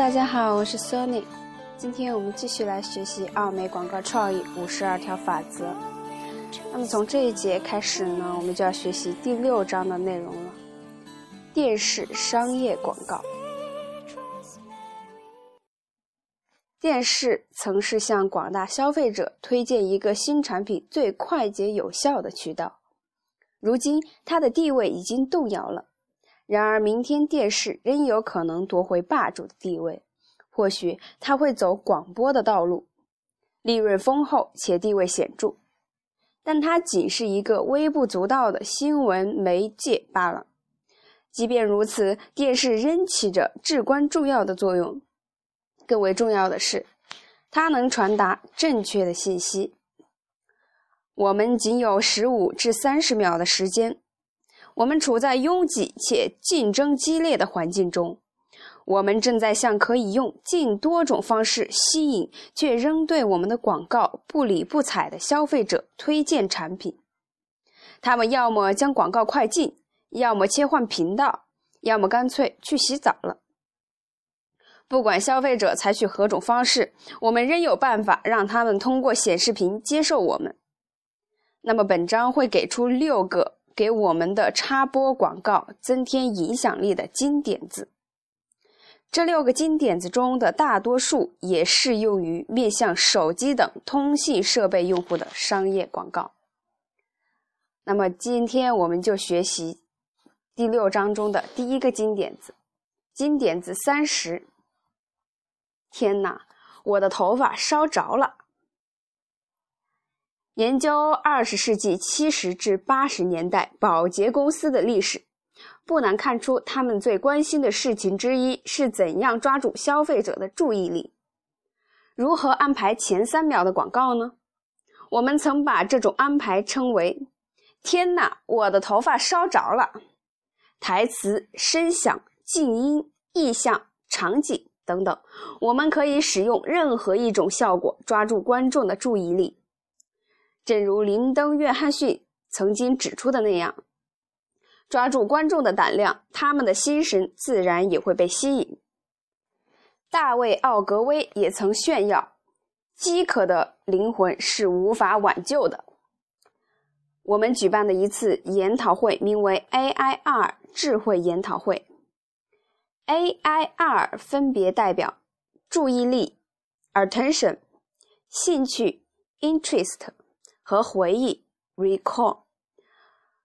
大家好，我是 Sony。今天我们继续来学习奥美广告创意五十二条法则。那么从这一节开始呢，我们就要学习第六章的内容了。电视商业广告。电视曾是向广大消费者推荐一个新产品最快捷有效的渠道，如今它的地位已经动摇了。然而，明天电视仍有可能夺回霸主的地位。或许它会走广播的道路，利润丰厚且地位显著，但它仅是一个微不足道的新闻媒介罢了。即便如此，电视仍起着至关重要的作用。更为重要的是，它能传达正确的信息。我们仅有十五至三十秒的时间，我们处在拥挤且竞争激烈的环境中。我们正在向可以用近多种方式吸引却仍对我们的广告不理不睬的消费者推荐产品。他们要么将广告快进，要么切换频道，要么干脆去洗澡了。不管消费者采取何种方式，我们仍有办法让他们通过显示屏接受我们。那么，本章会给出六个给我们的插播广告增添影响力的金点子。这六个金点子中的大多数也适用于面向手机等通信设备用户的商业广告。那么，今天我们就学习第六章中的第一个金点子，金点子三十。天哪，我的头发烧着了！研究二十世纪七十至八十年代保洁公司的历史。不难看出，他们最关心的事情之一是怎样抓住消费者的注意力。如何安排前三秒的广告呢？我们曾把这种安排称为“天哪，我的头发烧着了”。台词、声响、静音、意象、场景等等，我们可以使用任何一种效果抓住观众的注意力。正如林登·约翰逊曾经指出的那样。抓住观众的胆量，他们的心神自然也会被吸引。大卫·奥格威也曾炫耀：“饥渴的灵魂是无法挽救的。”我们举办的一次研讨会名为 “AIR 智慧研讨会”。AIR 分别代表注意力 （attention）、兴趣 （interest） 和回忆 （recall）。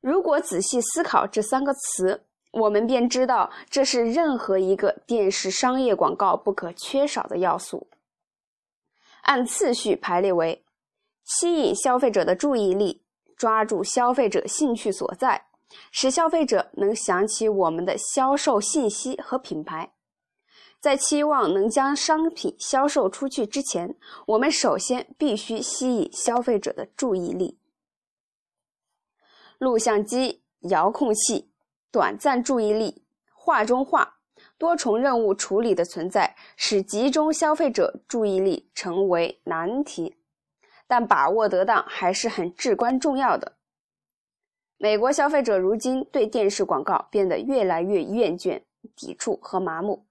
如果仔细思考这三个词，我们便知道这是任何一个电视商业广告不可缺少的要素。按次序排列为：吸引消费者的注意力，抓住消费者兴趣所在，使消费者能想起我们的销售信息和品牌。在期望能将商品销售出去之前，我们首先必须吸引消费者的注意力。录像机、遥控器、短暂注意力、画中画、多重任务处理的存在，使集中消费者注意力成为难题，但把握得当还是很至关重要的。美国消费者如今对电视广告变得越来越厌倦、抵触和麻木，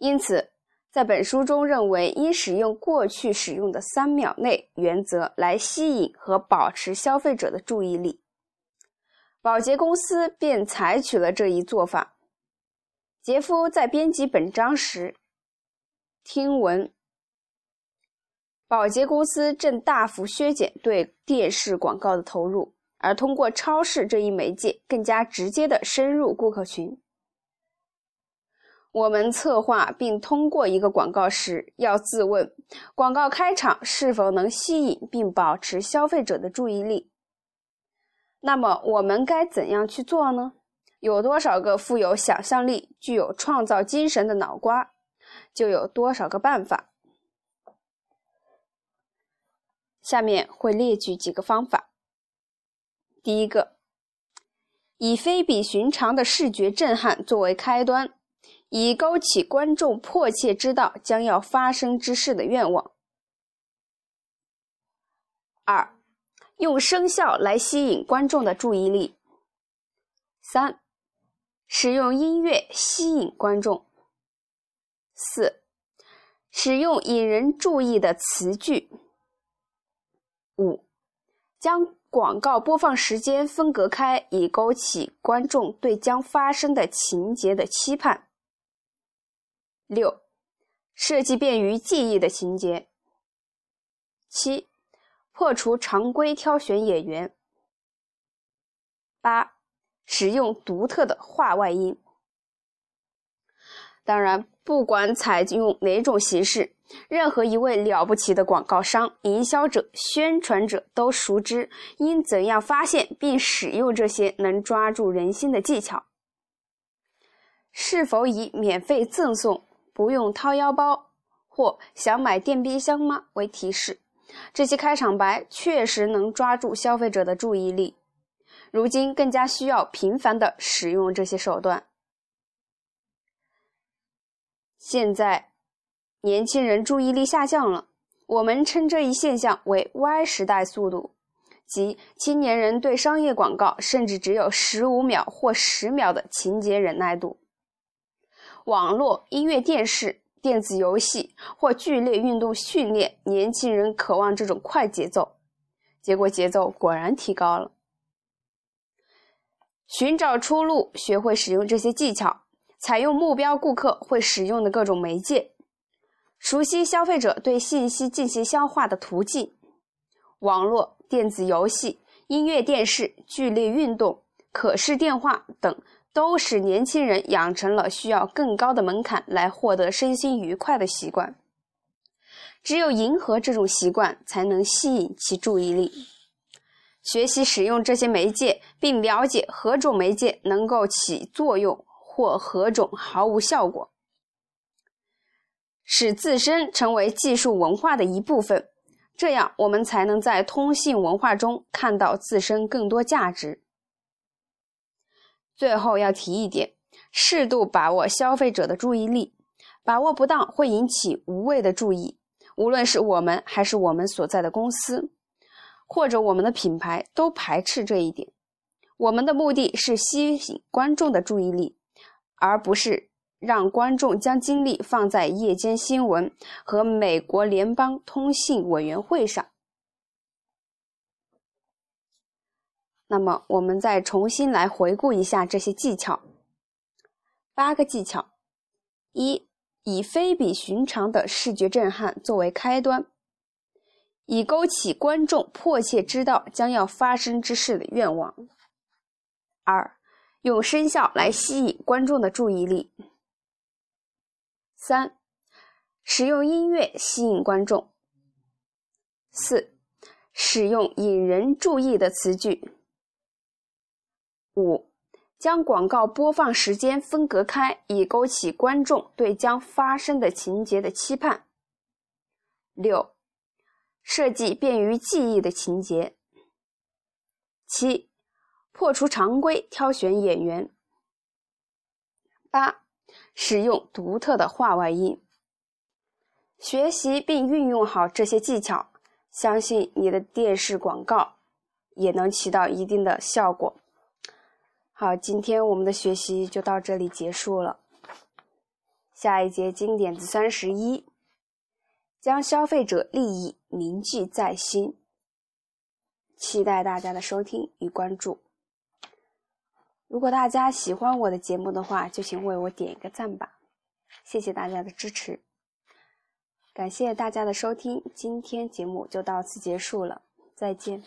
因此。在本书中，认为应使用过去使用的三秒内原则来吸引和保持消费者的注意力。宝洁公司便采取了这一做法。杰夫在编辑本章时听闻，宝洁公司正大幅削减对电视广告的投入，而通过超市这一媒介更加直接的深入顾客群。我们策划并通过一个广告时，要自问：广告开场是否能吸引并保持消费者的注意力？那么，我们该怎样去做呢？有多少个富有想象力、具有创造精神的脑瓜，就有多少个办法。下面会列举几个方法。第一个，以非比寻常的视觉震撼作为开端。以勾起观众迫切知道将要发生之事的愿望。二，用声效来吸引观众的注意力。三，使用音乐吸引观众。四、使用引人注意的词句。五、将广告播放时间分隔开，以勾起观众对将发生的情节的期盼。六、设计便于记忆的情节。七、破除常规挑选演员。八、使用独特的话外音。当然，不管采用哪种形式，任何一位了不起的广告商、营销者、宣传者都熟知应怎样发现并使用这些能抓住人心的技巧。是否以免费赠送、不用掏腰包或想买电冰箱吗为提示，这些开场白确实能抓住消费者的注意力。如今更加需要频繁的使用这些手段。现在，年轻人注意力下降了。我们称这一现象为 “Y 时代速度”，即青年人对商业广告甚至只有十五秒或十秒的情节忍耐度。网络、音乐、电视、电子游戏或剧烈运动训练年轻人渴望这种快节奏，结果节奏果然提高了。寻找出路，学会使用这些技巧。采用目标顾客会使用的各种媒介，熟悉消费者对信息进行消化的途径。网络、电子游戏、音乐、电视、剧烈运动、可视电话等，都使年轻人养成了需要更高的门槛来获得身心愉快的习惯。只有迎合这种习惯，才能吸引其注意力。学习使用这些媒介，并了解何种媒介能够起作用。或何种毫无效果，使自身成为技术文化的一部分，这样我们才能在通信文化中看到自身更多价值。最后要提一点：适度把握消费者的注意力，把握不当会引起无谓的注意。无论是我们还是我们所在的公司，或者我们的品牌，都排斥这一点。我们的目的是吸引观众的注意力。而不是让观众将精力放在夜间新闻和美国联邦通信委员会上。那么，我们再重新来回顾一下这些技巧。八个技巧：一、以非比寻常的视觉震撼作为开端，以勾起观众迫切知道将要发生之事的愿望；二、用声效来吸引观众的注意力。三、使用音乐吸引观众。四、使用引人注意的词句。五、将广告播放时间分隔开，以勾起观众对将发生的情节的期盼。六、设计便于记忆的情节。七。破除常规，挑选演员。八、使用独特的话外音。学习并运用好这些技巧，相信你的电视广告也能起到一定的效果。好，今天我们的学习就到这里结束了。下一节经典子三十一，将消费者利益铭记在心。期待大家的收听与关注。如果大家喜欢我的节目的话，就请为我点一个赞吧，谢谢大家的支持，感谢大家的收听，今天节目就到此结束了，再见。